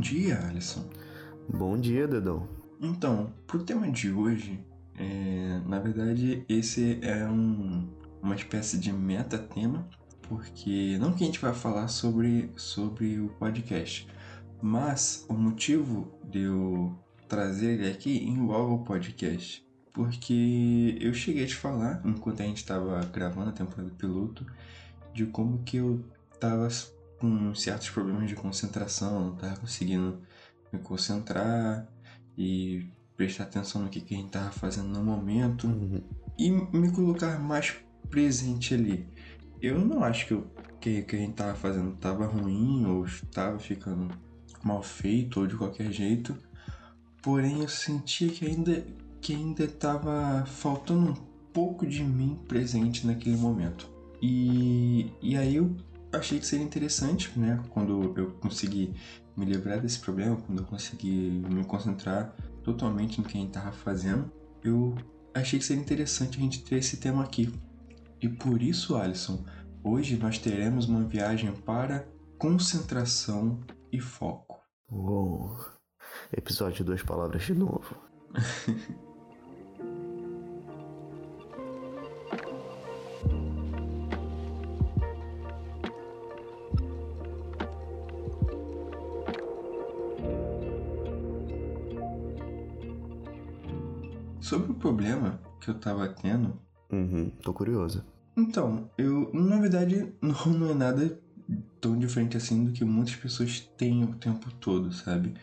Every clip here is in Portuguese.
dia, Alisson. Bom dia, Dedão. Então, pro tema de hoje, é, na verdade, esse é um, uma espécie de meta-tema, porque não que a gente vai falar sobre, sobre o podcast, mas o motivo de eu trazer ele aqui envolve o podcast. Porque eu cheguei a te falar, enquanto a gente estava gravando a temporada piloto, de como que eu tava com certos problemas de concentração, não tava conseguindo me concentrar e prestar atenção no que, que a gente tava fazendo no momento Uhum. e me colocar mais presente ali. Eu não acho que o que, que a gente tava fazendo tava ruim ou estava ficando mal feito ou de qualquer jeito, porém eu sentia que ainda que ainda tava faltando um pouco de mim presente naquele momento. E, e aí eu achei que seria interessante, né, quando eu consegui me livrar desse problema, quando eu consegui me concentrar totalmente no que a gente tava fazendo, eu achei que seria interessante a gente ter esse tema aqui. E por isso, Alisson, hoje nós teremos uma viagem para concentração e foco. Uou. Episódio Duas Palavras de novo. problema que eu tava tendo, Uhum, tô curioso. então, eu, na verdade, não, não é nada tão diferente assim do que muitas pessoas têm o tempo todo, sabe?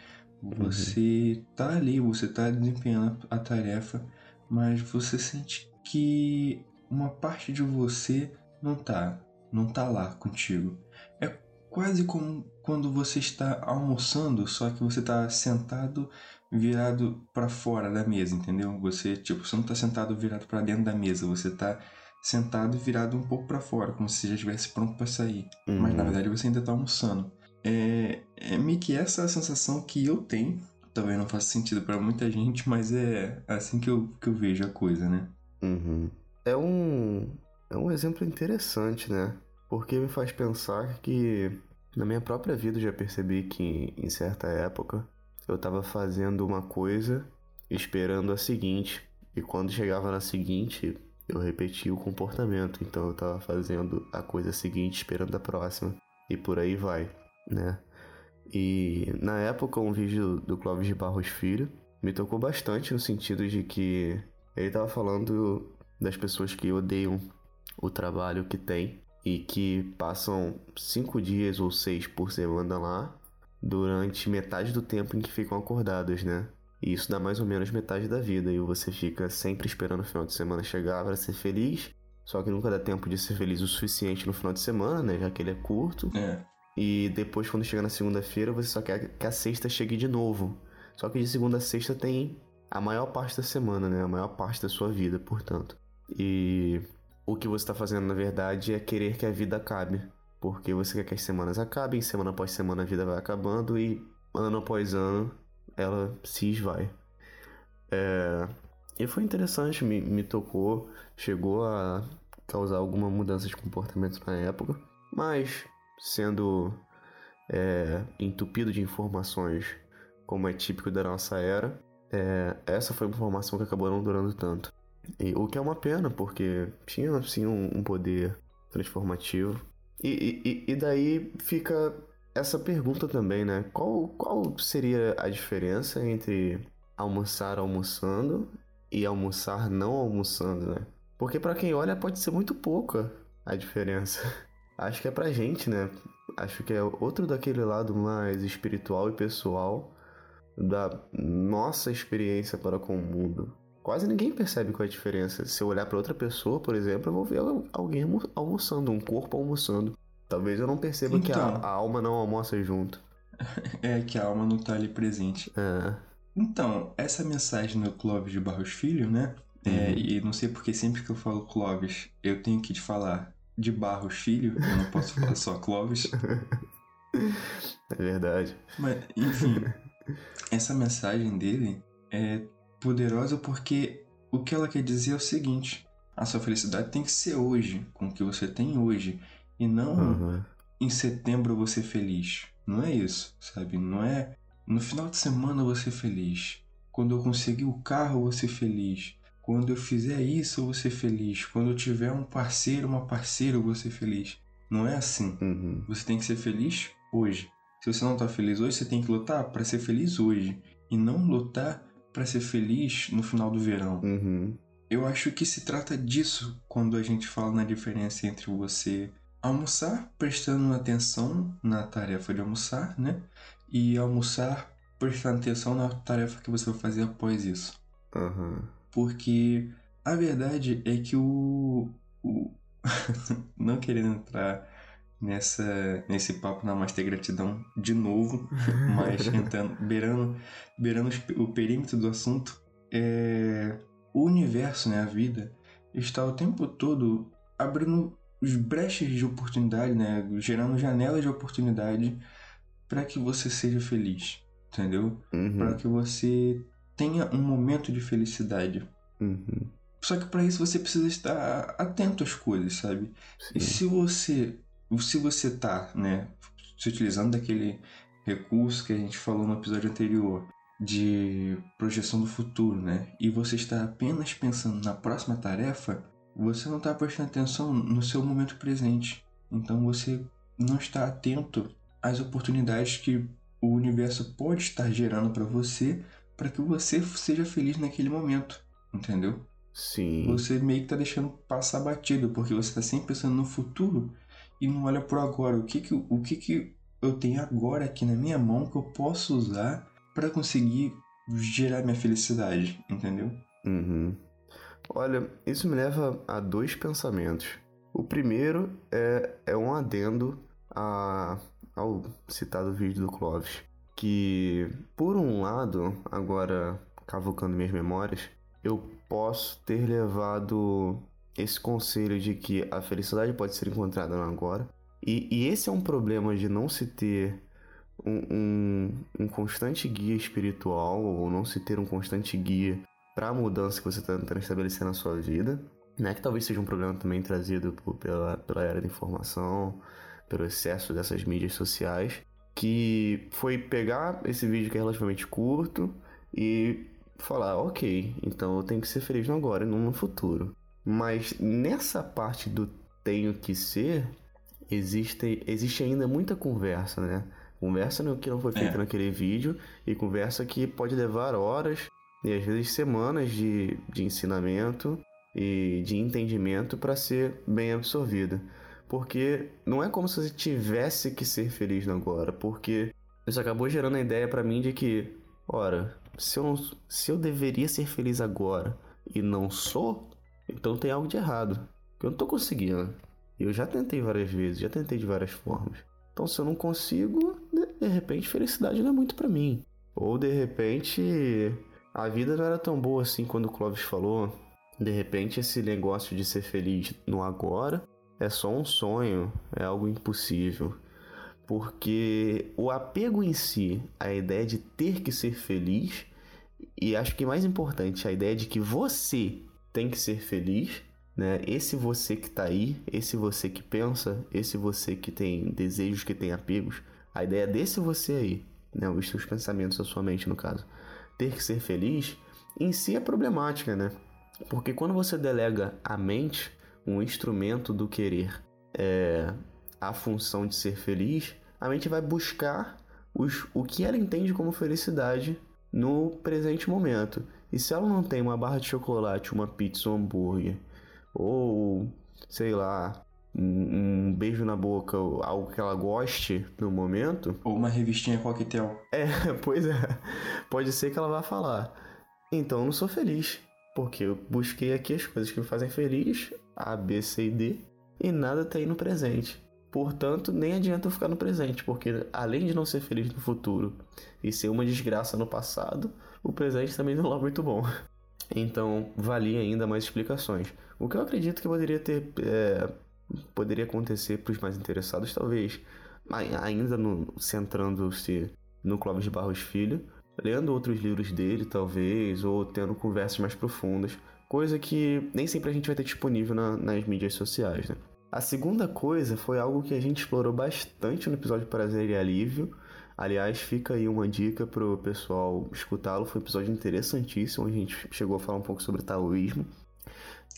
Você tá ali, você tá desempenhando a tarefa, mas você sente que uma parte de você não tá, não tá lá contigo. É quase como quando você está almoçando, só que você tá sentado virado para fora da mesa, entendeu? Você, tipo, você não tá sentado virado para dentro da mesa, você tá sentado virado um pouco para fora, como se já estivesse pronto para sair. Mas na Uhum. verdade você ainda tá almoçando. É, é meio que essa a sensação que eu tenho. Talvez não faça sentido para muita gente, mas é assim que eu, que eu vejo a coisa, né? Uhum. É um. É um exemplo interessante, né? Porque me faz pensar que na minha própria vida eu já percebi que em certa época eu tava fazendo uma coisa esperando a seguinte. E quando chegava na seguinte, eu repetia o comportamento. Então eu tava fazendo a coisa seguinte esperando a próxima. E por aí vai, né? E na época um vídeo do Clóvis de Barros Filho me tocou bastante no sentido de que ele tava falando das pessoas que odeiam o trabalho que tem e que passam cinco dias ou seis por semana lá durante metade do tempo em que ficam acordados, né? E isso dá mais ou menos metade da vida e você fica sempre esperando o final de semana chegar para ser feliz, só que nunca dá tempo de ser feliz o suficiente no final de semana, né? Já que ele é curto. É. E depois, quando chega na segunda-feira, você só quer que a sexta chegue de novo. Só que de segunda a sexta tem a maior parte da semana, né? A maior parte da sua vida, portanto. E o que você está fazendo, na verdade, é querer que a vida acabe. Porque você quer que as semanas acabem, semana após semana a vida vai acabando e ano após ano ela se esvai. É... E foi interessante, me, me tocou, chegou a causar alguma mudança de comportamento na época, mas sendo é, entupido de informações, como é típico da nossa era, é, essa foi uma informação que acabou não durando tanto. E, o que é uma pena, porque tinha sim um, um poder transformativo. E, e, e daí fica essa pergunta também, né? Qual, qual seria a diferença entre almoçar almoçando e almoçar não almoçando, né? Porque para quem olha pode ser muito pouca a diferença. Acho que é pra gente, né? Acho que é outro daquele lado mais espiritual e pessoal da nossa experiência para com o mundo. Quase ninguém percebe qual é a diferença. Se eu olhar para outra pessoa, por exemplo, eu vou ver alguém almo- almoçando, um corpo almoçando. Talvez eu não perceba que a, Então. a alma não almoça junto. É que a alma não tá ali presente. É. Então, essa mensagem do Clóvis de Barros Filho, né? É, Uhum. e não sei porque sempre que eu falo Clóvis, eu tenho que te falar de Barros Filho, eu não posso falar só Clóvis. É verdade. Mas, enfim, essa mensagem dele é poderosa porque o que ela quer dizer é o seguinte: a sua felicidade tem que ser hoje, com o que você tem hoje, e não Uhum. em setembro você feliz. Não é isso, sabe? Não é No final de semana ser feliz. Quando eu conseguir o carro, ser feliz. Quando eu fizer isso, eu vou ser feliz. Quando eu tiver um parceiro, uma parceira, eu vou ser feliz. Não é assim. Uhum. Você tem que ser feliz hoje. Se você não tá feliz hoje, você tem que lutar para ser feliz hoje. E não lutar para ser feliz no final do verão. Uhum. Eu acho que se trata disso quando a gente fala na diferença entre você almoçar prestando atenção na tarefa de almoçar, né? E almoçar prestando atenção na tarefa que você vai fazer após isso. Uhum. Porque a verdade é que o. o não querendo entrar nessa, nesse papo na Master Gratidão de novo, mas tentando, beirando, beirando o perímetro do assunto, é, o universo, né, a vida, está o tempo todo abrindo os brechas de oportunidade, né, gerando janelas de oportunidade para que você seja feliz, entendeu? Uhum. Para que você tenha um momento de felicidade. Uhum. Só que para isso você precisa estar atento às coisas, sabe? E Sim. se você se você tá, né, se utilizando daquele recurso que a gente falou no episódio anterior de projeção do futuro, né, e você está apenas pensando na próxima tarefa, você não está prestando atenção no seu momento presente. Então você não está atento às oportunidades que o universo pode estar gerando para você, para que você seja feliz naquele momento, entendeu? Sim. Você meio que tá deixando passar batido, porque você tá sempre pensando no futuro e não olha pro agora. O que que, o que que eu tenho agora aqui na minha mão que eu posso usar para conseguir gerar minha felicidade, entendeu? Uhum. Olha, isso me leva a dois pensamentos. O primeiro é, é um adendo a, ao citado vídeo do Clóvis. Que, por um lado, agora cavucando minhas memórias, eu posso ter levado esse conselho de que a felicidade pode ser encontrada no agora. E, e esse é um problema de não se ter um, um, um constante guia espiritual ou não se ter um constante guia para a mudança que você está tentando estabelecer na sua vida. Né? Que talvez seja um problema também trazido por, pela, pela era da informação, pelo excesso dessas mídias sociais. Que foi pegar esse vídeo que é relativamente curto e falar, ok, então eu tenho que ser feliz no agora e não no futuro. Mas nessa parte do tenho que ser, existe, existe ainda muita conversa, né? Conversa no que não foi feito É. naquele vídeo e conversa que pode levar horas e às vezes semanas de, de ensinamento e de entendimento para ser bem absorvida. Porque não é como se você tivesse que ser feliz agora, porque isso acabou gerando a ideia para mim de que, ora, se eu, não, se eu deveria ser feliz agora e não sou, então tem algo de errado. Que eu não tô conseguindo. Eu já tentei várias vezes, já tentei de várias formas. Então se eu não consigo, de, repente felicidade não é muito para mim. Ou de repente a vida não era tão boa assim quando o Clóvis falou. De repente esse negócio de ser feliz no agora é só um sonho, é algo impossível. Porque o apego em si, a ideia de ter que ser feliz, e acho que mais importante, a ideia de que você tem que ser feliz, né? Esse você que tá aí, esse você que pensa, esse você que tem desejos, que tem apegos, a ideia desse você aí, né? Os seus pensamentos, a sua mente no caso, ter que ser feliz, em si é problemática, né? Porque quando você delega à mente um instrumento do querer, é, a função de ser feliz, a mente vai buscar os, o que ela entende como felicidade no presente momento. E se ela não tem uma barra de chocolate, uma pizza, um hambúrguer, ou sei lá, um, um beijo na boca, algo que ela goste no momento, Ou uma revistinha coquetel. é, pois é, pode ser que ela vá falar. Então eu não sou feliz, porque eu busquei aqui as coisas que me fazem feliz, A, B, C e D, e nada tem no presente. Portanto, nem adianta eu ficar no presente, porque além de não ser feliz no futuro e ser uma desgraça no passado, o presente também não é muito bom. Então, valia ainda mais explicações. O que eu acredito que poderia ter. é, poderia acontecer para os mais interessados, talvez, ai- ainda no, centrando-se no Clóvis de Barros Filho, lendo outros livros dele, talvez, ou tendo conversas mais profundas, coisa que nem sempre a gente vai ter disponível na- nas mídias sociais, né? A segunda coisa foi algo que a gente explorou bastante no episódio Prazer e Alívio, Aliás, fica aí uma dica pro pessoal escutá-lo. Foi um episódio interessantíssimo. A gente chegou a falar um pouco sobre taoísmo.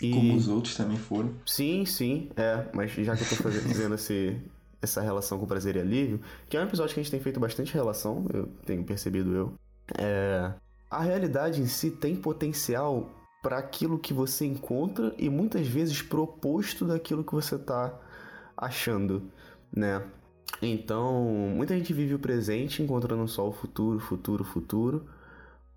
E... Como os outros também foram. Sim, sim, é. Mas já que eu tô fazendo esse, essa relação com prazer e alívio, que é um episódio que a gente tem feito bastante relação, eu tenho percebido eu. É, a realidade em si tem potencial para aquilo que você encontra e muitas vezes proposto daquilo que você está achando, né? Então, muita gente vive o presente encontrando só o futuro, futuro, futuro,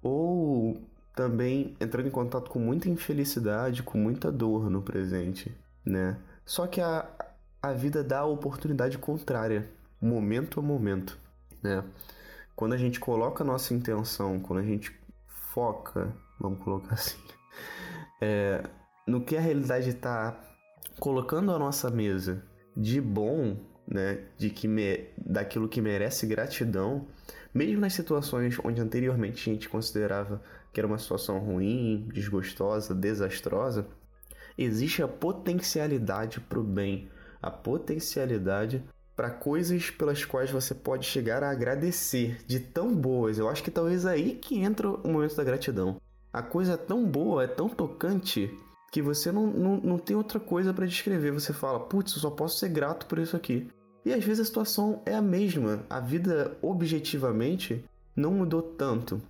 ou também entrando em contato com muita infelicidade, com muita dor no presente, né? Só que a, a vida dá a oportunidade contrária, momento a momento, né? Quando a gente coloca a nossa intenção, quando a gente foca, vamos colocar assim, é, no que a realidade está colocando a nossa mesa de bom, né, de que me, daquilo que merece gratidão, mesmo nas situações onde anteriormente a gente considerava que era uma situação ruim, desgostosa, desastrosa, existe a potencialidade para o bem, a potencialidade para coisas pelas quais você pode chegar a agradecer de tão boas. Eu acho que talvez aí que entra o momento da gratidão. A coisa é tão boa, é tão tocante, que você não, não, não tem outra coisa para descrever. Você fala, putz, eu só posso ser grato por isso aqui. E às vezes a situação é a mesma. A vida, objetivamente, não mudou tanto.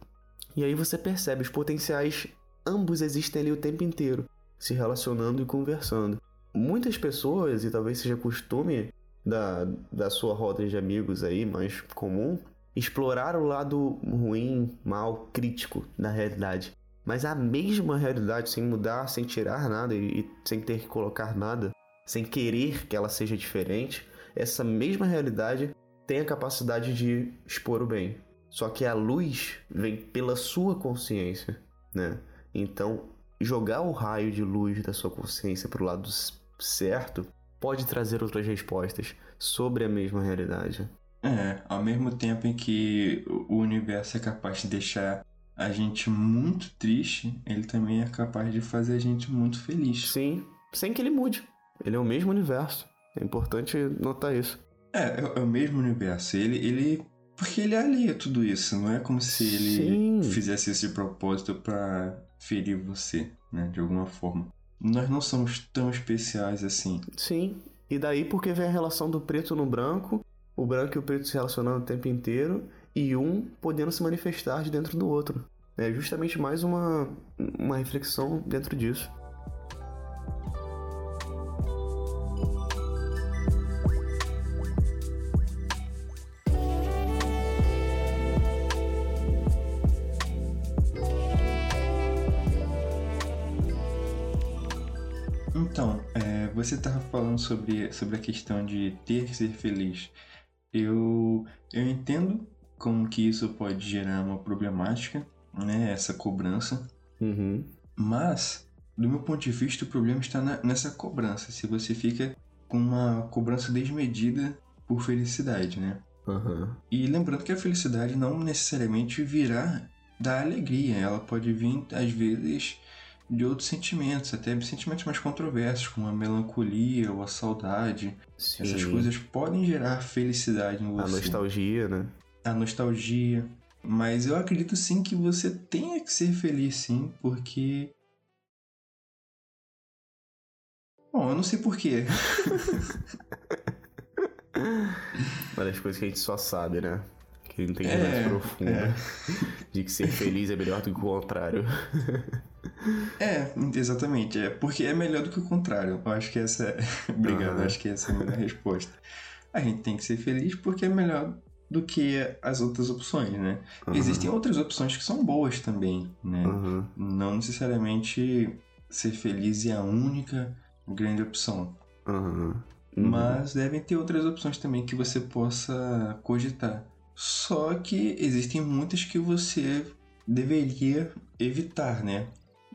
E aí você percebe os potenciais, ambos existem ali o tempo inteiro, se relacionando e conversando muitas pessoas, e talvez seja costume da, da sua roda de amigos aí mais comum, explorar o lado ruim, mal, crítico da realidade. Mas a mesma realidade, sem mudar, sem tirar nada e, e sem ter que colocar nada, sem querer que ela seja diferente, essa mesma realidade tem a capacidade de expor o bem. Só que a luz vem pela sua consciência, né? Então, jogar o raio de luz da sua consciência para o lado certo pode trazer outras respostas sobre a mesma realidade. É, ao mesmo tempo em que o universo é capaz de deixar a gente muito triste, ele também é capaz de fazer a gente muito feliz. Sim, sem que ele mude. Ele é o mesmo universo. É importante notar isso. É, é, o mesmo universo. Ele, ele. Porque ele alia tudo isso. Não é como se ele Sim. fizesse esse propósito para ferir você, né? De alguma forma nós não somos tão especiais assim. Sim. E daí porque vem a relação do preto no branco, o branco e o preto se relacionando o tempo inteiro, e um podendo se manifestar de dentro do outro. É justamente mais uma, uma reflexão dentro disso. Você estava falando sobre, sobre a questão de ter que ser feliz. Eu, eu entendo como que isso pode gerar uma problemática, né? Essa cobrança. Uhum. Mas, do meu ponto de vista, o problema está na, nessa cobrança. Se você fica com uma cobrança desmedida por felicidade, né? Uhum. E lembrando que a felicidade não necessariamente virá da alegria. Ela pode vir, às vezes, de outros sentimentos, até sentimentos mais controversos, como a melancolia ou a saudade. Sim. Essas coisas podem gerar felicidade em você. A nostalgia, né? A nostalgia. Mas eu acredito sim que você tenha que ser feliz, sim, porque. Bom, eu não sei porquê. Uma das coisas que a gente só sabe, né? Que não tem é, mais profunda. É. De que ser feliz é melhor do que o contrário. É, exatamente. É porque é melhor do que o contrário. Eu acho que essa é. Obrigado, uhum. acho que essa é a melhor resposta. A gente tem que ser feliz porque é melhor do que as outras opções, né? Uhum. Existem outras opções que são boas também, né? Uhum. Não necessariamente ser feliz é a única grande opção. Uhum. Mas devem ter outras opções também que você possa cogitar. Só que existem muitas que você deveria evitar, né?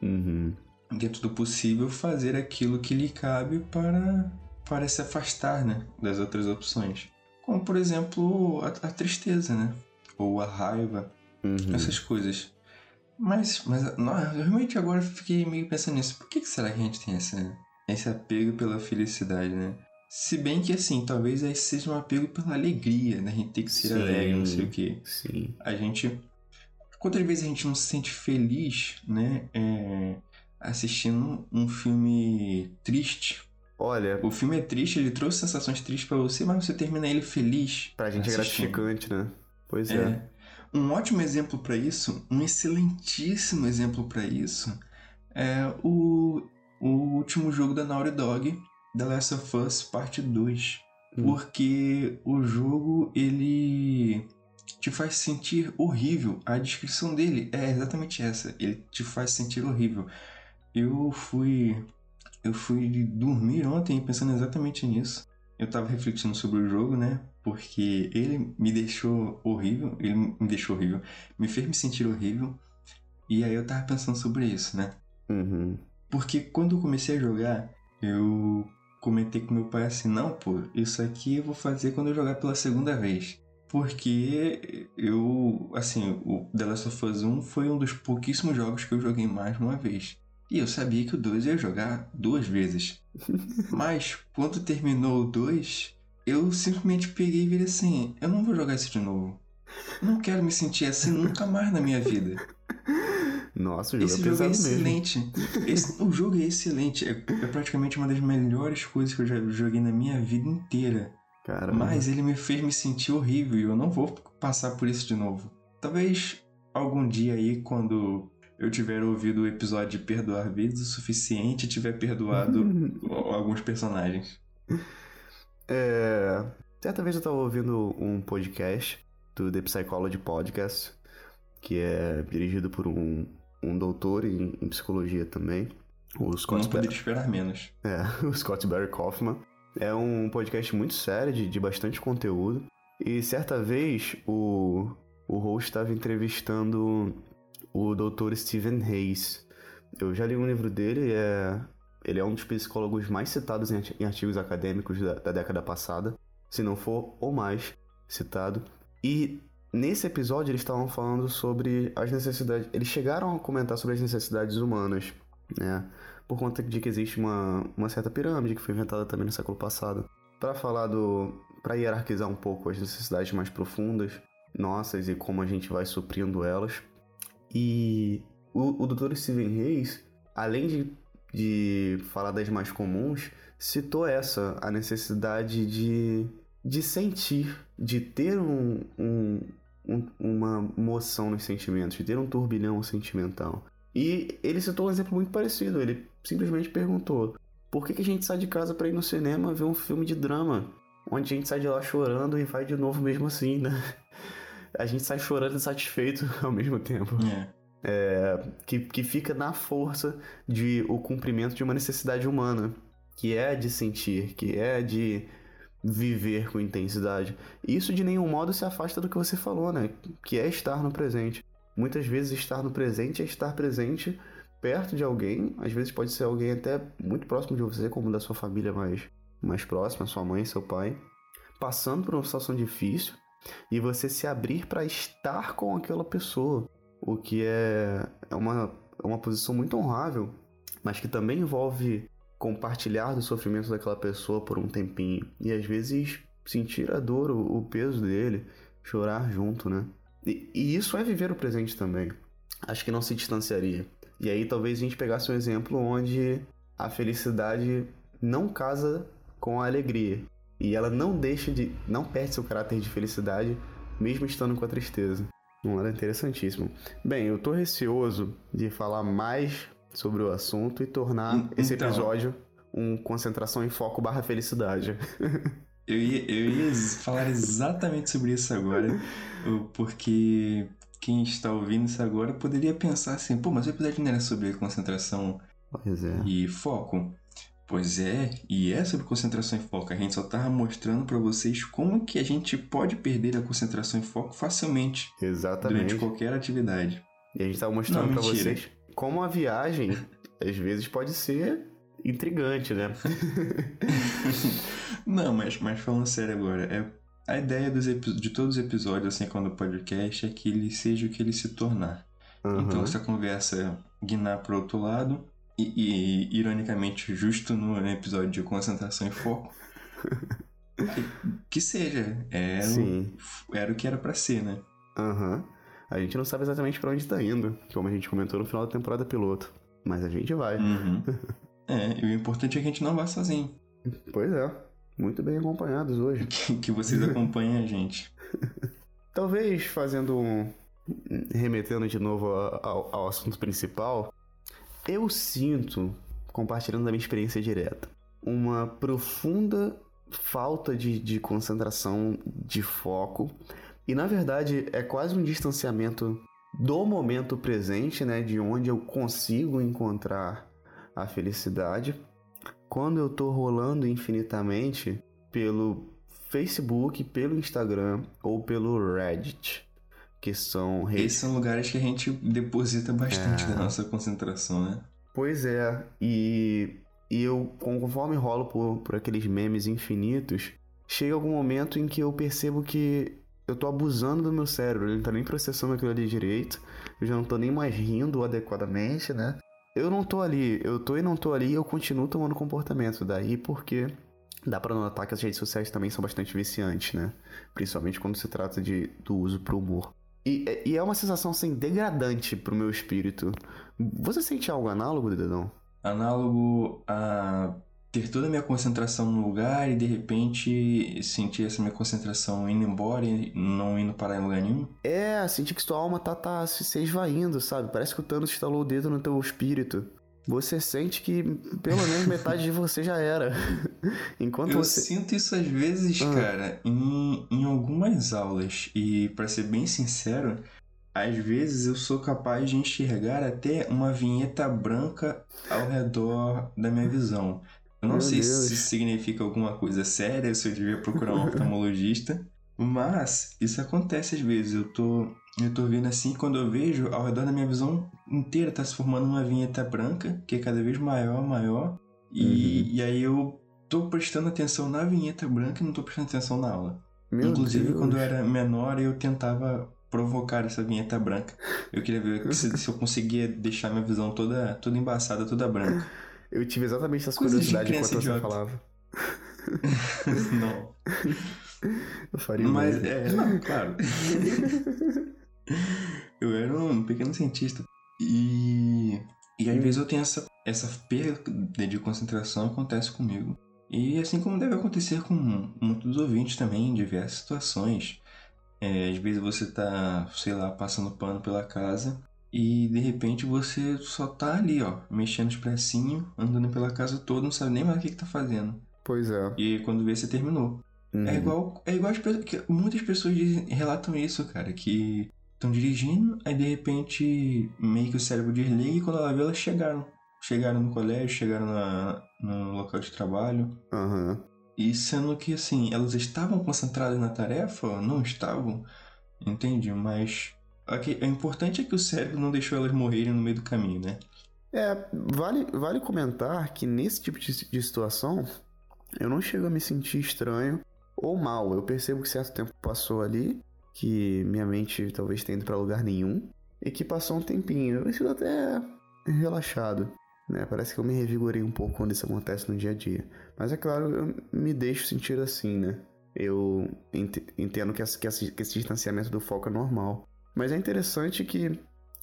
Uhum. Dentro do possível, fazer aquilo que lhe cabe para, para se afastar né, das outras opções. Como, por exemplo, a, a tristeza, né? Ou a raiva, uhum. essas coisas. Mas, mas não, realmente agora fiquei meio pensando nisso. Por que, que será que a gente tem essa, esse apego pela felicidade, né? Se bem que, assim, talvez aí seja um apego pela alegria, né? A gente tem que ser Sim, alegre, não sei o quê. Sim. A gente. Quantas vezes a gente não se sente feliz, né? É, assistindo um filme triste. Olha, O filme é triste, ele trouxe sensações tristes pra você, mas você termina ele feliz. pra gente é assistindo. gratificante, né? Pois é. É. Um ótimo exemplo pra isso, um excelentíssimo exemplo pra isso, é o, o último jogo da Naughty Dog, The Last of Us Parte 2. Hum. Porque o jogo, ele te faz sentir horrível. A descrição dele é exatamente essa. Ele te faz sentir horrível. Eu fui eu fui dormir ontem pensando exatamente nisso. Eu tava refletindo sobre o jogo, né? Porque ele me deixou horrível, ele me deixou horrível, me fez me sentir horrível. E aí eu tava pensando sobre isso, né? Uhum. Porque quando eu comecei a jogar, eu comentei com meu pai assim: não, pô, isso aqui eu vou fazer quando eu jogar pela segunda vez. Porque eu, assim, o The Last of Us 1 foi um dos pouquíssimos jogos que eu joguei mais de uma vez. E eu sabia que o 2 eu ia jogar duas vezes. Mas, quando terminou o 2, eu simplesmente peguei e virei assim: eu não vou jogar isso de novo. Não quero me sentir assim nunca mais na minha vida. Nossa, o jogo Esse é jogo é excelente. Esse- o jogo é excelente. É, é praticamente uma das melhores coisas que eu já joguei na minha vida inteira. Caramba. Mas ele me fez me sentir horrível e eu não vou passar por isso de novo. Talvez algum dia aí, quando eu tiver ouvido o episódio de Perdoar Vidas o suficiente tiver perdoado alguns personagens. É, certa vez eu tava ouvindo um podcast do The Psychology Podcast, que é dirigido por um, um doutor em, em psicologia também, o Scott, não poderia esperar menos. é, o Scott Barry Kaufman. É um podcast muito sério, de, de bastante conteúdo. E certa vez o, o host estava entrevistando o doutor Stephen Hayes. Eu já li um livro dele, é, ele é um dos psicólogos mais citados em artigos acadêmicos da, da década passada, se não for o mais citado. E nesse episódio eles estavam falando sobre as necessidades. Eles chegaram a comentar sobre as necessidades humanas, né? Por conta de que existe uma, uma certa pirâmide que foi inventada também no século passado. Para falar do. para hierarquizar um pouco as necessidades mais profundas nossas e como a gente vai suprindo elas. E o, o Dr. Steven Reis, além de, de falar das mais comuns, citou essa, a necessidade de, de sentir, de ter um, um, um- uma moção nos sentimentos, de ter um turbilhão sentimental. E ele citou um exemplo muito parecido. Ele simplesmente perguntou: por que, que a gente sai de casa para ir no cinema ver um filme de drama? Onde a gente sai de lá chorando e vai de novo mesmo assim, né? A gente sai chorando e satisfeito ao mesmo tempo. É. É, que, que fica na força de o cumprimento de uma necessidade humana, que é de sentir, que é de viver com intensidade. E isso de nenhum modo se afasta do que você falou, né? Que é estar no presente. Muitas vezes estar no presente é estar presente perto de alguém, às vezes pode ser alguém até muito próximo de você, como da sua família mais, mais próxima, sua mãe, seu pai, passando por uma situação difícil e você se abrir para estar com aquela pessoa, o que é, é uma, é uma posição muito honrável, mas que também envolve compartilhar do sofrimento daquela pessoa por um tempinho e às vezes sentir a dor, o, o peso dele, chorar junto, né? E, e isso é viver o presente também. Acho que não se distanciaria. E aí talvez a gente pegasse um exemplo onde a felicidade não casa com a alegria. E ela não deixa de. não perde seu caráter de felicidade, mesmo estando com a tristeza. Não era interessantíssimo. Bem, eu tô receoso de falar mais sobre o assunto e tornar esse então. episódio um concentração em foco barra felicidade. Eu ia, eu ia falar exatamente sobre isso agora, porque quem está ouvindo isso agora poderia pensar assim, pô, mas o episódio não era sobre concentração é. e foco? Pois é, e é sobre concentração e foco. A gente só tava mostrando para vocês como que a gente pode perder a concentração e foco facilmente Exatamente. durante qualquer atividade. E a gente tava mostrando Não, pra mentira. vocês como a viagem às vezes pode ser intrigante, né? Não, mas, mas falando sério agora, é, a ideia dos de todos os episódios, assim, quando o podcast, é que ele seja o que ele se tornar. Então, Aham. essa conversa guinar para outro lado, e, e, ironicamente, justo no episódio de concentração e foco, que seja. É Sim. O, era o que era para ser, né? Aham. Uhum. A gente não sabe exatamente para onde tá indo, como a gente comentou no final da temporada piloto. Mas a gente vai. Uhum. é, e o importante é que a gente não vá sozinho. Pois é. Muito bem acompanhados hoje. Que, que vocês acompanhem a gente. Talvez fazendo um. remetendo de novo ao, ao assunto principal, eu sinto, compartilhando da minha experiência direta, uma profunda falta de, de concentração, de foco. E na verdade é quase um distanciamento do momento presente, né? De onde eu consigo encontrar a felicidade. Quando eu tô rolando infinitamente pelo Facebook, pelo Instagram ou pelo Reddit, que são redes... Esses são lugares que a gente deposita bastante é... da nossa concentração, né? Pois é, e, e eu, conforme rolo por, por aqueles memes infinitos, chega algum momento em que eu percebo que eu tô abusando do meu cérebro, ele não tá nem processando aquilo ali direito, eu já não tô nem mais rindo adequadamente, né? Eu não tô ali, eu tô e não tô ali, eu continuo tomando comportamento daí porque dá para notar que as redes sociais também são bastante viciantes, né? Principalmente quando se trata de, do uso pro humor. E, e é uma sensação, assim, degradante pro meu espírito. Você sente algo análogo, Dedão? Análogo a ter toda a minha concentração no lugar e de repente sentir essa minha concentração indo embora e não indo parar em lugar nenhum? É, sentir que sua alma tá, tá se, se esvaindo, sabe? Parece que o Thanos instalou o dedo no teu espírito. Você sente que pelo menos metade de você já era. Enquanto Eu você... sinto isso às vezes, ah. cara, em, em algumas aulas. E para ser bem sincero, às vezes eu sou capaz de enxergar até uma vinheta branca ao redor da minha visão. Eu não Meu sei Deus. se isso significa alguma coisa séria, se eu devia procurar um oftalmologista. Mas isso acontece às vezes. Eu tô, eu tô vendo assim, quando eu vejo, ao redor da minha visão inteira tá se formando uma vinheta branca, que é cada vez maior, maior. E, uhum. e aí eu tô prestando atenção na vinheta branca e não tô prestando atenção na aula. Meu Inclusive, Deus. quando eu era menor, eu tentava provocar essa vinheta branca. Eu queria ver se, se eu conseguia deixar minha visão toda, toda embaçada, toda branca. Eu tive exatamente essas curiosidades enquanto você falava. não. Eu faria Mas, é, não, claro. eu era um pequeno cientista. E, e às vezes eu tenho essa, essa perda de concentração acontece comigo. E assim como deve acontecer com muitos ouvintes também, em diversas situações. É, às vezes você tá, sei lá, passando pano pela casa e de repente você só tá ali, ó, mexendo expressinho, andando pela casa toda, não sabe nem mais o que, que tá fazendo. Pois é. E quando vê, você terminou. É uhum. É igual, é igual as pessoas, que muitas pessoas dizem, relatam isso, cara, que estão dirigindo, aí de repente meio que o cérebro desliga e quando ela vê, elas chegaram. Chegaram no colégio, chegaram na, no local de trabalho. Uhum. E sendo que, assim, elas estavam concentradas na tarefa, não estavam, entende? Mas o importante é que o cérebro não deixou elas morrerem no meio do caminho, né? É, vale, vale comentar que nesse tipo de, de situação, eu não chego a me sentir estranho ou mal. Eu percebo que certo tempo passou ali, que minha mente talvez tenha ido pra lugar nenhum, e que passou um tempinho. Eu sinto até relaxado. Né? Parece que eu me revigorei um pouco quando isso acontece no dia a dia. Mas é claro, eu me deixo sentir assim, né? Eu entendo que esse distanciamento do foco é normal. Mas é interessante que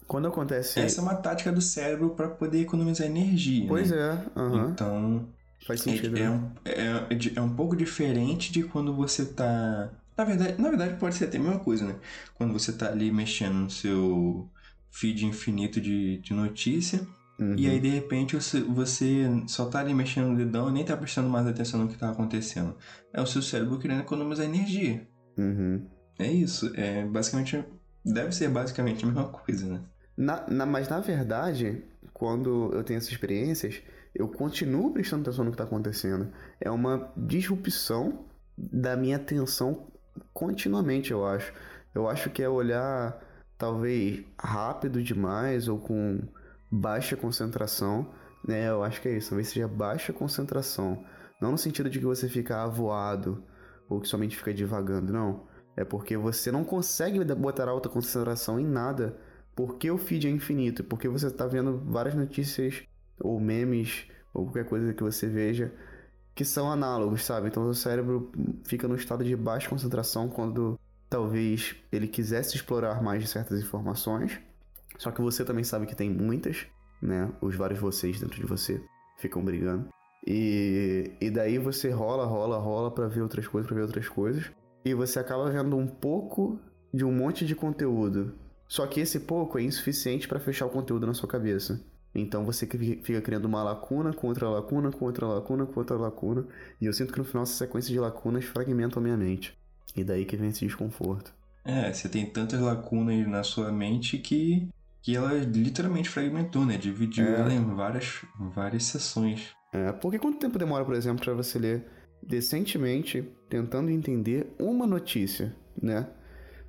quando acontece. Essa é uma tática do cérebro para poder economizar energia. Pois né? é. Uhum. Então. Faz sentido. É, é, um, é, é, um pouco diferente de quando você tá. Na verdade, na verdade, pode ser até a mesma coisa, né? Quando você tá ali mexendo no seu feed infinito de, de notícia. Uhum. E aí, de repente, você, você só tá ali mexendo no dedão e nem tá prestando mais atenção no que tá acontecendo. É o seu cérebro querendo economizar energia. Uhum. É isso. É basicamente Deve ser basicamente a mesma coisa, né? Na, na, mas na verdade, quando eu tenho essas experiências, eu continuo prestando atenção no que está acontecendo. É uma disrupção da minha atenção continuamente, eu acho. Eu acho que é olhar talvez rápido demais ou com baixa concentração. Né? Eu acho que é isso, talvez seja baixa concentração. Não no sentido de que você fica avoado ou que somente fica divagando, não. É porque você não consegue botar alta concentração em nada porque o feed é infinito, porque você está vendo várias notícias ou memes ou qualquer coisa que você veja que são análogos, sabe? Então o cérebro fica no estado de baixa concentração quando talvez ele quisesse explorar mais certas informações. Só que você também sabe que tem muitas, né? Os vários vocês dentro de você ficam brigando. E, e daí você rola, rola, rola para ver outras coisas, para ver outras coisas. E você acaba vendo um pouco de um monte de conteúdo. Só que esse pouco é insuficiente para fechar o conteúdo na sua cabeça. Então você fica criando uma lacuna contra lacuna, contra lacuna, contra lacuna. E eu sinto que no final essa sequência de lacunas fragmenta a minha mente. E daí que vem esse desconforto. É, você tem tantas lacunas na sua mente que, que ela literalmente fragmentou, né? Dividiu é. ela em várias, várias sessões. É, porque quanto tempo demora, por exemplo, para você ler decentemente, tentando entender uma notícia, né?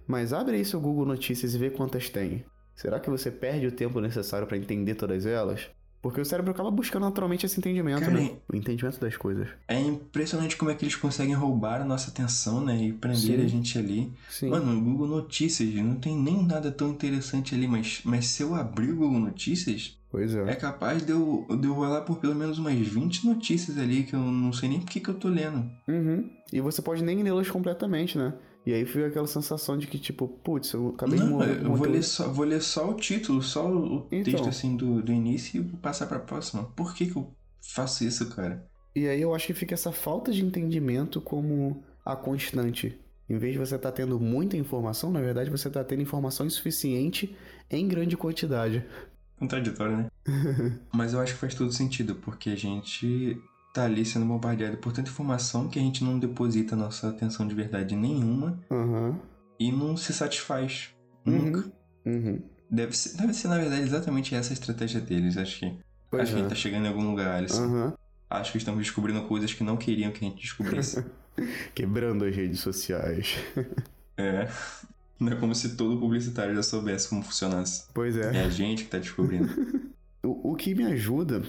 Mas abre aí seu Google Notícias e vê quantas tem. Será que você perde o tempo necessário para entender todas elas? Porque o cérebro acaba buscando naturalmente esse entendimento, Cara, né? O entendimento das coisas. É impressionante como é que eles conseguem roubar a nossa atenção, né? E prender Sim. a gente ali. Sim. Mano, no Google Notícias não tem nem nada tão interessante ali, mas, mas se eu abrir o Google Notícias, Pois é. É capaz de eu, de eu rolar por pelo menos umas 20 notícias ali que eu não sei nem por que, que eu tô lendo. Uhum. E você pode nem lê-las completamente, né? E aí fica aquela sensação de que, tipo, putz, eu acabei não, de morrer. Eu vou ler, só, vou ler só o título, só o então, texto assim do, do início e vou passar pra próxima. Por que, que eu faço isso, cara? E aí eu acho que fica essa falta de entendimento como a constante. Em vez de você estar tá tendo muita informação, na verdade você está tendo informação insuficiente em grande quantidade. Contraditório, né? Mas eu acho que faz todo sentido, porque a gente tá ali sendo bombardeado por tanta informação que a gente não deposita nossa atenção de verdade nenhuma uhum. e não se satisfaz nunca. Uhum. Uhum. Deve, ser, deve ser, na verdade, exatamente essa a estratégia deles. Acho que, pois acho é. que a gente é. tá chegando em algum lugar, Alisson. Acho que estamos descobrindo coisas que não queriam que a gente descobrisse. Quebrando as redes sociais. é. Não é como se todo publicitário já soubesse como funcionasse. Pois é. É a gente que tá descobrindo. o, o que me ajuda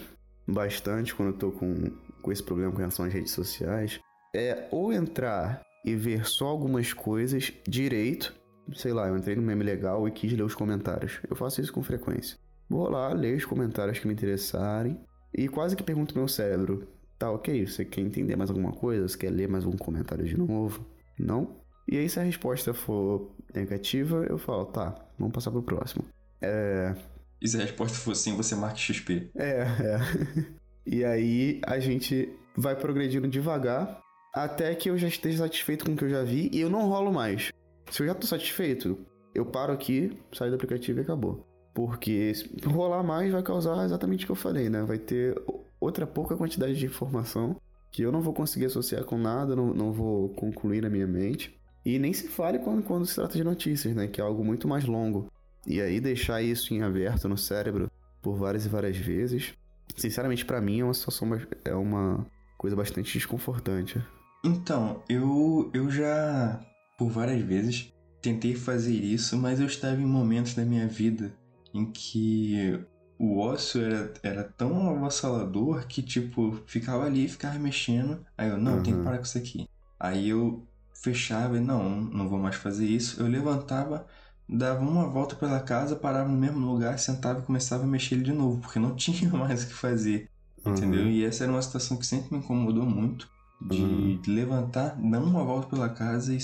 bastante quando eu tô com com esse problema com relação às redes sociais é ou entrar e ver só algumas coisas direito. Sei lá, eu entrei no meme legal e quis ler os comentários. Eu faço isso com frequência. Vou lá, ler os comentários que me interessarem e quase que pergunto pro meu cérebro: tá ok, você quer entender mais alguma coisa? Você quer ler mais algum comentário de novo? Não? E aí, se a resposta for negativa, eu falo: tá, vamos passar pro próximo. É. E se a resposta for sim, você marca XP. É, é. E aí a gente vai progredindo devagar até que eu já esteja satisfeito com o que eu já vi e eu não rolo mais. Se eu já tô satisfeito, eu paro aqui, saio do aplicativo e acabou. Porque rolar mais vai causar exatamente o que eu falei, né? Vai ter outra pouca quantidade de informação que eu não vou conseguir associar com nada, não, não vou concluir na minha mente. E nem se fale quando, quando se trata de notícias, né? Que é algo muito mais longo. E aí deixar isso em aberto no cérebro por várias e várias vezes sinceramente, para mim é uma situação, é uma coisa bastante desconfortante. Então, eu, eu já, por várias vezes, tentei fazer isso, mas eu estava em momentos da minha vida em que o ócio era, era tão avassalador que, tipo, ficava ali e ficava mexendo. Aí eu, não, uhum. tem que parar com isso aqui. Aí eu fechava e, não, não vou mais fazer isso. Eu levantava, dava uma volta pela casa, parava no mesmo lugar, sentava e começava a mexer ele de novo, porque não tinha mais o que fazer. Entendeu? Uhum. E essa era uma situação que sempre me incomodou muito. De uhum. levantar, dar uma volta pela casa e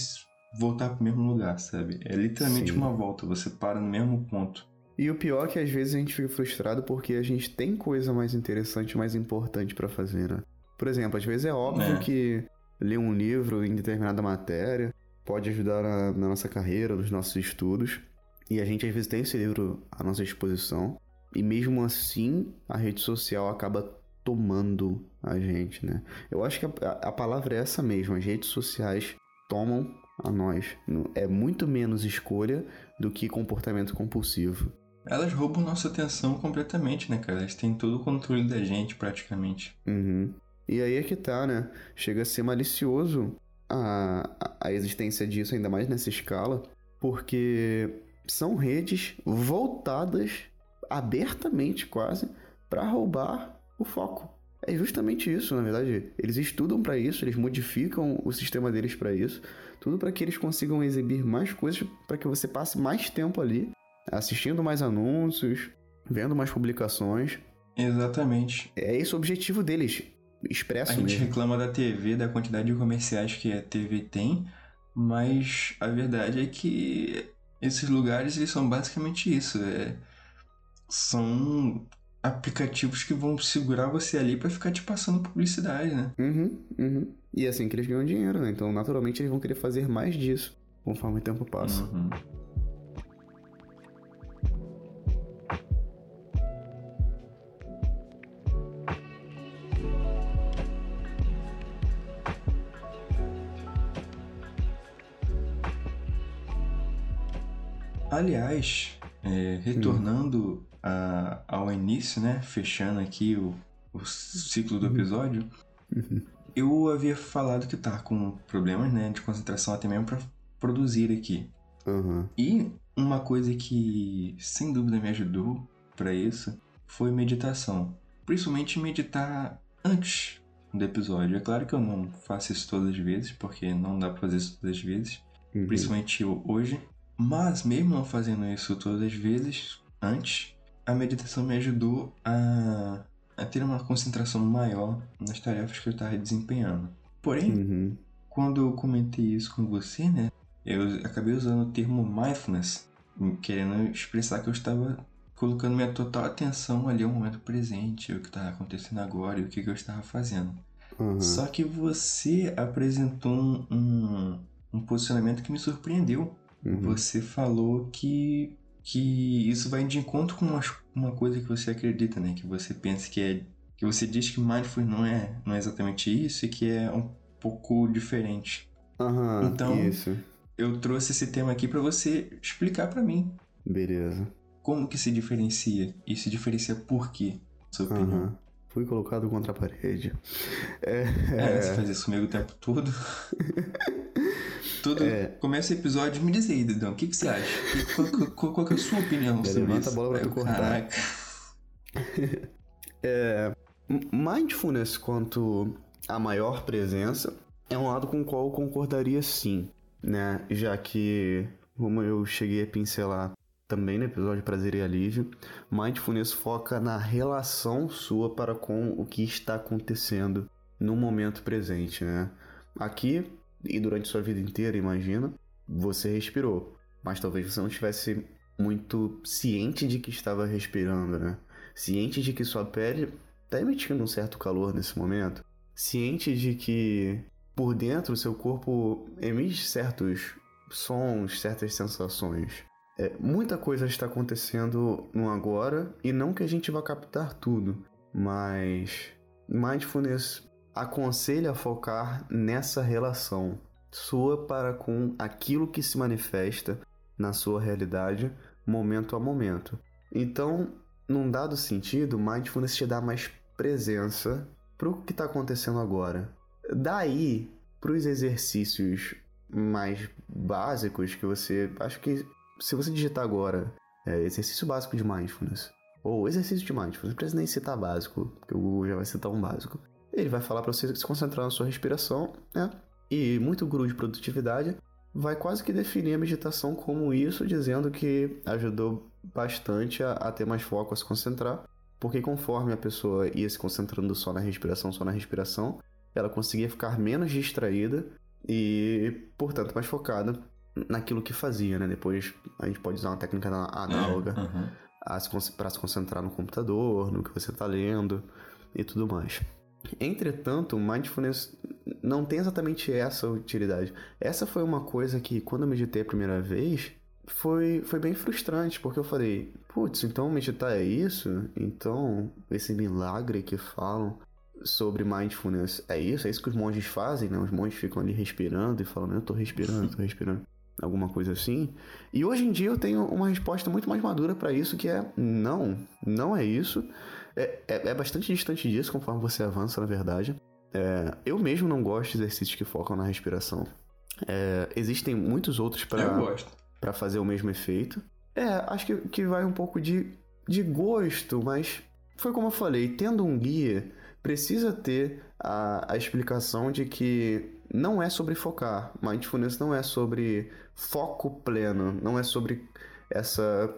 voltar pro mesmo lugar, sabe? É literalmente Sim. uma volta, você para no mesmo ponto. E o pior é que às vezes a gente fica frustrado porque a gente tem coisa mais interessante, mais importante para fazer, né? Por exemplo, às vezes é óbvio é. que ler um livro em determinada matéria pode ajudar na, na, nossa carreira, nos nossos estudos. E a gente às vezes tem esse livro à nossa disposição. E mesmo assim, a rede social acaba tomando a gente, né? Eu acho que a, a palavra é essa mesmo. As redes sociais tomam a nós. É muito menos escolha do que comportamento compulsivo. Elas roubam nossa atenção completamente, né, cara? Elas têm todo o controle da gente, praticamente. Uhum. E aí é que tá, né? Chega a ser malicioso a, a existência disso, ainda mais nessa escala, porque são redes voltadas abertamente quase para roubar o foco. É justamente isso, na verdade. Eles estudam para isso, eles modificam o sistema deles para isso, tudo para que eles consigam exibir mais coisas, para que você passe mais tempo ali, assistindo mais anúncios, vendo mais publicações. Exatamente. É esse o objetivo deles expresso A gente mesmo. reclama da TV, da quantidade de comerciais que a TV tem, mas a verdade é que esses lugares eles são basicamente isso. É, são aplicativos que vão segurar você ali pra ficar te passando publicidade, né? Uhum, uhum. E é assim que eles ganham dinheiro, né? Então, naturalmente, eles vão querer fazer mais disso conforme o tempo passa. Uhum. Aliás, é, retornando a- ao início, né? Fechando aqui o, o ciclo do Uhum. episódio, Uhum. eu havia falado que tá com problemas, né? De concentração até mesmo pra produzir aqui. Aham. E uma coisa que sem dúvida me ajudou pra isso foi meditação. Principalmente meditar antes do episódio. É claro que eu não faço isso todas as vezes, porque não dá pra fazer isso todas as vezes, Uhum. principalmente hoje. Mas mesmo não fazendo isso todas as vezes antes, a meditação me ajudou a, a ter uma concentração maior nas tarefas que eu estava desempenhando. Porém, Uhum. quando eu comentei isso com você, né, eu acabei usando o termo mindfulness, querendo expressar que eu estava colocando minha total atenção ali ao momento presente, o que estava acontecendo agora e o que, que eu estava fazendo. Aham. Só que você apresentou um, um, um posicionamento que me surpreendeu. Uhum. Você falou que, que isso vai de encontro com uma, uma coisa que você acredita, né? Que você pensa que é. Que você diz que mindfulness não é, não é exatamente isso e que é um pouco diferente. Aham, Então- isso. Eu trouxe esse tema aqui para você explicar para mim Beleza. como que se diferencia e se diferencia por quê, sua opinião. Aham. Fui colocado contra a parede. É, É, você faz isso comigo o tempo todo. Tudo. É. Começa o episódio, me diz aí, Dedão, o que, que você acha? Qual, qual- qual- é a sua opinião sobre levanta isso? a bola pra tu cortar. Caraca. É, mindfulness quanto a maior presença é um lado com o qual eu concordaria sim, né? Já que, como eu cheguei a pincelar também no episódio Prazer e Alívio, mindfulness foca na relação sua para com o que está acontecendo no momento presente, né? Aqui e durante sua vida inteira, imagina, você respirou, mas talvez você não estivesse muito ciente de que estava respirando, né? ciente de que sua pele está emitindo um certo calor nesse momento, ciente de que por dentro seu corpo emite certos sons, certas sensações. É, muita coisa está acontecendo no agora e não que a gente vá captar tudo, mas mindfulness aconselha a focar nessa relação sua para com aquilo que se manifesta na sua realidade momento a momento. Então, num dado sentido, mindfulness te dá mais presença pro que está acontecendo agora. Daí, pros exercícios mais básicos que você. Acho que se você digitar agora é, exercício básico de mindfulness, ou exercício de mindfulness, não precisa nem citar básico, porque o Google já vai citar um básico. Ele vai falar para você se concentrar na sua respiração, né? E muito guru de produtividade vai quase que definir a meditação como isso, dizendo que ajudou bastante a, a ter mais foco, a se concentrar, porque conforme a pessoa ia se concentrando só na respiração, só na respiração, ela conseguia ficar menos distraída e, portanto, mais focada naquilo que fazia, né? Depois a gente pode usar uma técnica análoga Uhum. a se concentrar no computador, no que você está lendo e tudo mais. Entretanto, o mindfulness não tem exatamente essa utilidade. Essa foi uma coisa que, quando eu meditei a primeira vez, foi, foi bem frustrante, porque eu falei, putz, então meditar é isso? Então, esse milagre que falam sobre mindfulness é isso? É isso que os monges fazem, né? Os monges ficam ali respirando e falando, eu tô respirando, tô respirando. Alguma coisa assim. E hoje em dia eu tenho uma resposta muito mais madura para isso, que é não, não é isso. É, é, é bastante distante disso conforme você avança, na verdade. É, eu mesmo não gosto de exercícios que focam na respiração. É, existem muitos outros para fazer o mesmo efeito. É, acho que, que vai um pouco de, de gosto, mas foi como eu falei, tendo um guia, precisa ter a, a explicação de que não é sobre focar. Mindfulness não é sobre foco pleno, não é sobre essa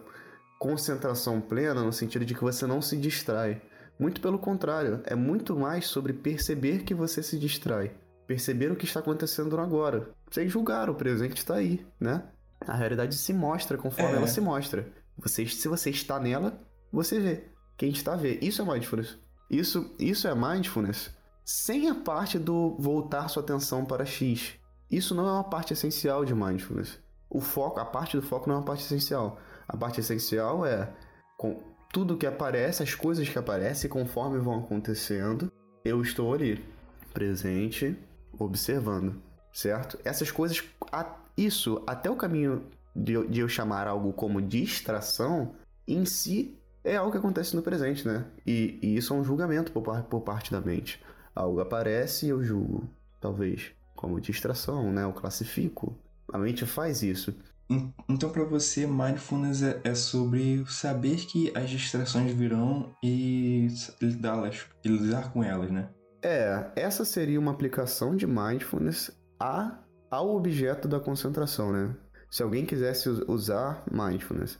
concentração plena no sentido de que você não se distrai. Muito pelo contrário, é muito mais sobre perceber que você se distrai. Perceber o que está acontecendo agora. Sem julgar, o presente está aí, né? A realidade se mostra conforme É. ela se mostra. Você, se você está nela, você vê. Quem está vê. Isso é mindfulness. Isso, isso é mindfulness sem a parte do voltar sua atenção para X. Isso não é uma parte essencial de mindfulness. O foco, a parte do foco não é uma parte essencial. A parte essencial é com tudo que aparece, as coisas que aparecem conforme vão acontecendo, eu estou ali, presente, observando, certo? Essas coisas, isso, até o caminho de, de eu chamar algo como distração, em si é algo que acontece no presente, né? E, e isso é um julgamento por, por parte da mente. Algo aparece e eu julgo, talvez, como distração, né? Eu classifico. A mente faz isso. En- Então, pra você, mindfulness é, é sobre saber que as distrações virão e lidá-las, e lidar com elas, né? É, essa seria uma aplicação de mindfulness a, ao objeto da concentração, né? Se alguém quisesse us- usar mindfulness,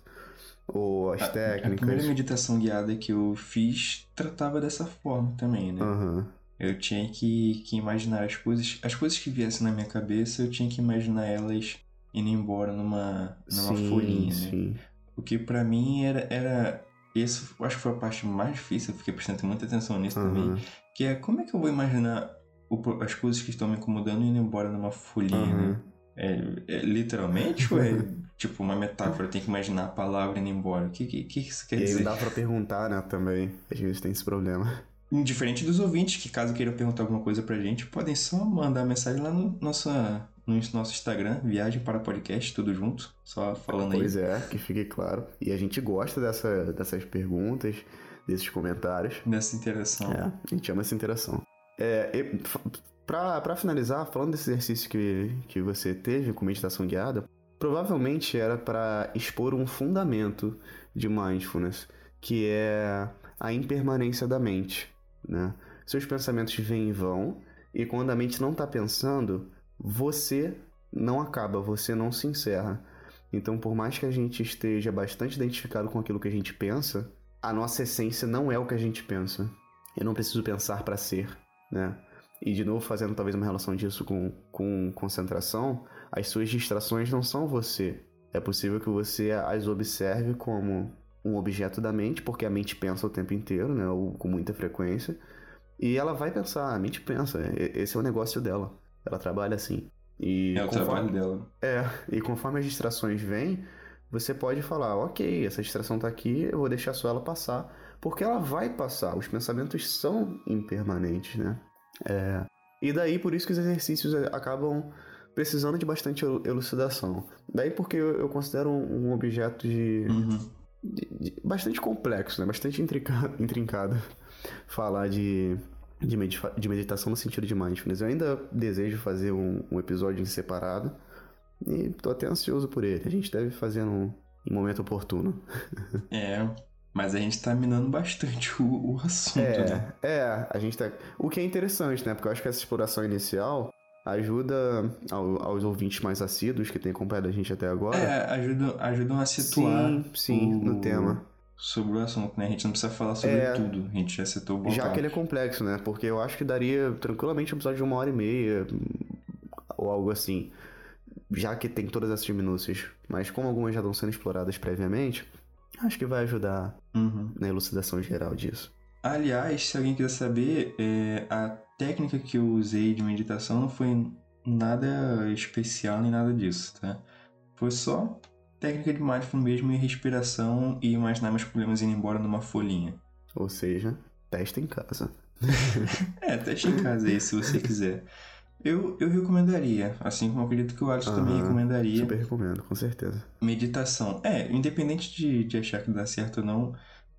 ou as A- A primeira técnicas. meditação guiada que eu fiz tratava dessa forma também, né? Aham. Eu tinha que, que imaginar as coisas, as coisas que viessem na minha cabeça, eu tinha que imaginar elas indo embora numa, numa sim, folhinha, né? sim. O que pra mim era, era eu acho que foi a parte mais difícil, eu fiquei prestando muita atenção nisso também, Aham. que é como é que eu vou imaginar o as coisas que estão me incomodando indo embora numa folhinha, né? Aham. É, é literalmente ou é tipo uma metáfora? Tem que imaginar a palavra indo embora. O que, que, que isso quer E dizer? não dá pra perguntar, né, também. Às vezes tem esse problema. Diferente dos ouvintes, que caso queiram perguntar alguma coisa pra gente, podem só mandar mensagem lá no, nossa, no nosso Instagram, Viagem para Podcast, tudo junto, só falando aí. Pois é, que fique claro. E a gente gosta dessa, dessas perguntas, desses comentários. Nessa interação. É, a gente ama essa interação. É, e, pra, pra finalizar, falando desse exercício que, que você teve com meditação guiada, provavelmente era para expor um fundamento de mindfulness, que é a impermanência da mente, né? Seus pensamentos vêm e vão, e quando a mente não está pensando, você não acaba, você não se encerra. Então, por mais que a gente esteja bastante identificado com aquilo que a gente pensa, a nossa essência não é o que a gente pensa. Eu não preciso pensar para ser, né? E de novo, fazendo talvez uma relação disso com, com concentração, as suas distrações não são você. É possível que você as observe como um objeto da mente, porque a mente pensa o tempo inteiro, né? Ou com muita frequência. E ela vai pensar, a mente pensa. Esse é o negócio dela. Ela trabalha assim. E É o conforme- trabalho dela. é, e conforme as distrações vêm, você pode falar, ok, essa distração tá aqui, eu vou deixar só ela passar, porque ela vai passar, os pensamentos são impermanentes, né? É, e daí por isso que os exercícios é, acabam precisando de bastante elu- elucidação. Daí porque eu, eu considero um, um objeto de, Uhum. de- de- bastante complexo, né? Bastante intrincado, intrincado falar de, de, medita- de meditação no sentido de mindfulness. Eu ainda desejo fazer um, um episódio em separado e tô até ansioso por ele. A gente deve fazer num, em momento oportuno. É, mas a gente tá minando bastante o, o assunto, né? É, é, a gente tá. O que é interessante, né? Porque eu acho que essa exploração inicial ajuda ao- aos ouvintes mais assíduos que têm acompanhado a gente até agora. É, ajudam, ajudam a situar sim, sim, o- no tema. sobre o assunto, né? A gente não precisa falar sobre É. tudo, a gente já citou boa Já que ele é complexo, né? Porque eu acho que daria tranquilamente um episódio de uma hora e meia ou algo assim. Já que tem todas essas minúcias. Mas como algumas já estão sendo exploradas previamente, acho que vai ajudar Uhum. na elucidação geral disso. Aliás, se alguém quiser saber, é, a técnica que eu usei de meditação não foi nada especial nem nada disso, tá? Foi só técnica de mindfulness mesmo e respiração e imaginar meus problemas indo embora numa folhinha. Ou seja, testa em casa. É, teste em casa aí, se você quiser. Eu, eu recomendaria, assim como acredito que o Alisson também recomendaria, Super recomendo, com certeza. meditação. É, independente de, de achar que dá certo ou não,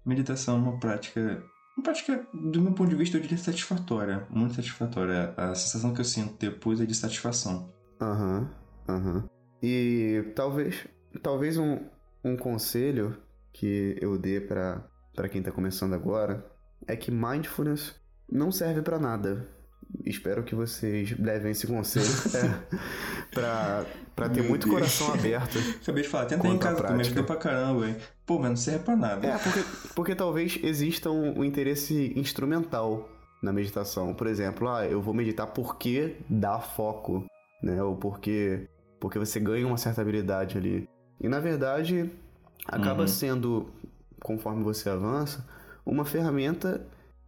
meditação é uma prática, uma prática, do meu ponto de vista, eu diria satisfatória, muito satisfatória. A sensação que eu sinto depois é de satisfação. Aham, aham. E talvez, talvez um, um conselho que eu dê para quem tá começando agora é que mindfulness não serve pra nada. Espero que vocês levem esse conselho é, pra, pra ter Meu muito Deus. coração aberto. Acabei de falar, tenta ir em casa, me ajudou pra caramba, hein? Pô, mas não serve pra nada. É, porque, porque talvez exista um, um interesse instrumental na meditação. Por exemplo, ah, eu vou meditar porque dá foco, né? Ou porque, porque você ganha uma certa habilidade ali. E na verdade, acaba uhum. sendo, conforme você avança, uma ferramenta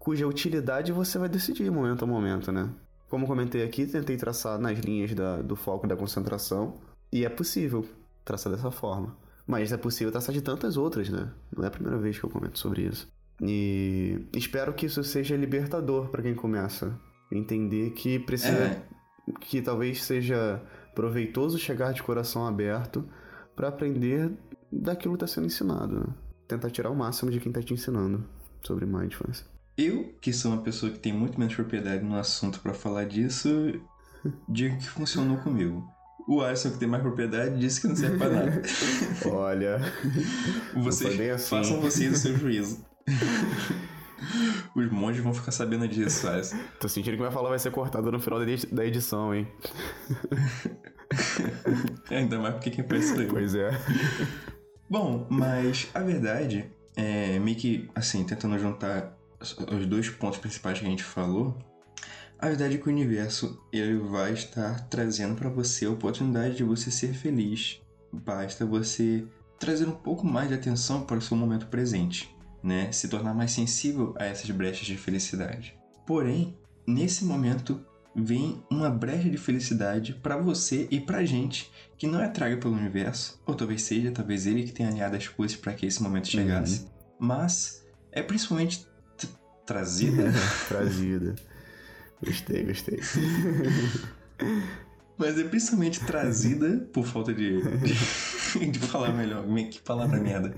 cuja utilidade você vai decidir momento a momento, né? Como comentei aqui, tentei traçar nas linhas da, do foco e da concentração, e é possível traçar dessa forma. Mas é possível traçar de tantas outras, né? Não é a primeira vez que eu comento sobre isso. E espero que isso seja libertador para quem começa. Entender que precisa. É. que talvez seja proveitoso chegar de coração aberto para aprender daquilo que está sendo ensinado. Né? Tentar tirar o máximo de quem está te ensinando sobre mindfulness. Eu, que sou uma pessoa que tem muito menos propriedade no assunto para falar disso, digo que funcionou comigo. O Alisson, que tem mais propriedade, disse que não serve pra nada. Olha. Vocês assim. façam vocês o seu juízo. Os monges vão ficar sabendo disso, Alisson. Tô sentindo que vai falar vai ser cortado no final da edição, hein? Ainda mais porque quem pensa. Pois é. Bom, mas a verdade é meio que, assim, tentando juntar os dois pontos principais que a gente falou, a verdade é que o universo ele vai estar trazendo para você a oportunidade de você ser feliz. Basta você trazer um pouco mais de atenção para o seu momento presente, né? Se tornar mais sensível a essas brechas de felicidade. Porém, nesse momento vem uma brecha de felicidade para você e pra gente que não é traga pelo universo, ou talvez seja, talvez ele que tenha alinhado as coisas para que esse momento chegasse, uhum. mas é principalmente Trazida? Trazida. Gostei, gostei. Mas é principalmente trazida, por falta de, de falar melhor, que palavra merda,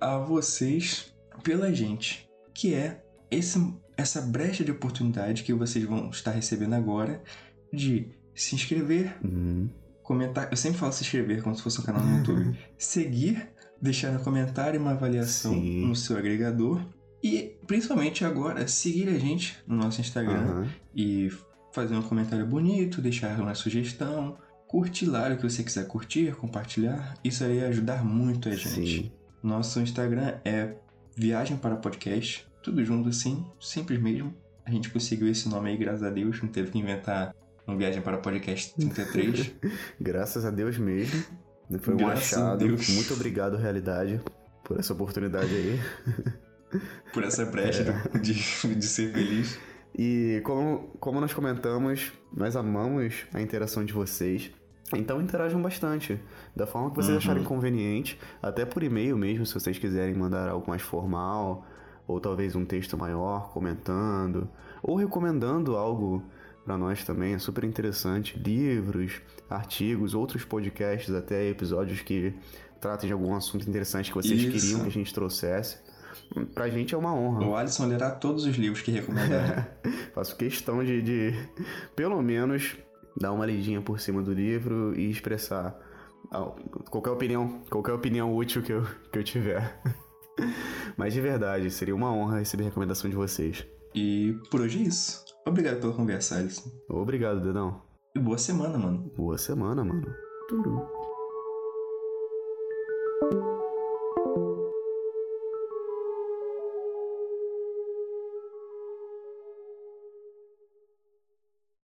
a vocês pela gente, que é esse, essa brecha de oportunidade que vocês vão estar recebendo agora de se inscrever, uhum. comentar. Eu sempre falo se inscrever como se fosse um canal no YouTube. Seguir, deixar no comentário uma avaliação Sim. no seu agregador e principalmente agora, seguir a gente no nosso Instagram uhum. e fazer um comentário bonito, deixar uma sugestão, curtir lá o que você quiser curtir, compartilhar. Isso aí ajudar muito a gente. Sim. Nosso Instagram é Viagem para Podcast, tudo junto assim, simples mesmo. A gente conseguiu esse nome aí, graças a Deus, não teve que inventar um Viagem para Podcast 33. graças a Deus mesmo. Foi um graças achado. Muito obrigado, realidade, por essa oportunidade aí. Por essa brecha é. de, de ser feliz. E como, como nós comentamos, nós amamos a interação de vocês. Então interajam bastante, da forma que vocês uhum. acharem conveniente, até por e-mail mesmo, se vocês quiserem mandar algo mais formal, ou talvez um texto maior comentando, ou recomendando algo para nós também, é super interessante, livros, artigos, outros podcasts, até episódios que tratem de algum assunto interessante que vocês Isso. queriam que a gente trouxesse. Pra gente é uma honra. O Alisson lerá todos os livros que recomendaram. Faço questão de, de, pelo menos, dar uma lidinha por cima do livro e expressar qualquer opinião, qualquer opinião útil que eu, que eu tiver. Mas de verdade, seria uma honra receber a recomendação de vocês. E por hoje é isso. Obrigado pela conversa, Alisson. Obrigado, Dedão. E boa semana, mano. Boa semana, mano. Turu.